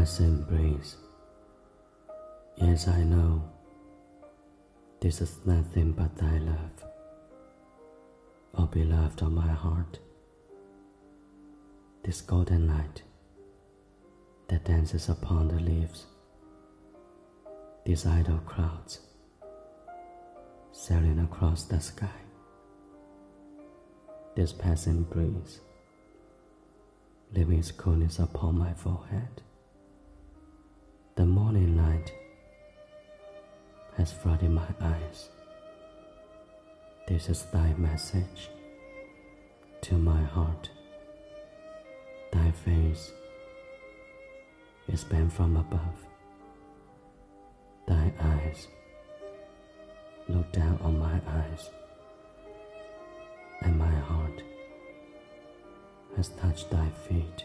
passing breeze. Yes, I know this is nothing but thy love, O beloved of my heart. This golden light that dances upon the leaves, these idle clouds sailing across the sky, this passing breeze leaving its coolness upon my forehead. Has flooded my eyes. This is thy message to my heart. Thy face is bent from above. Thy eyes look down on my eyes, and my heart has touched thy feet.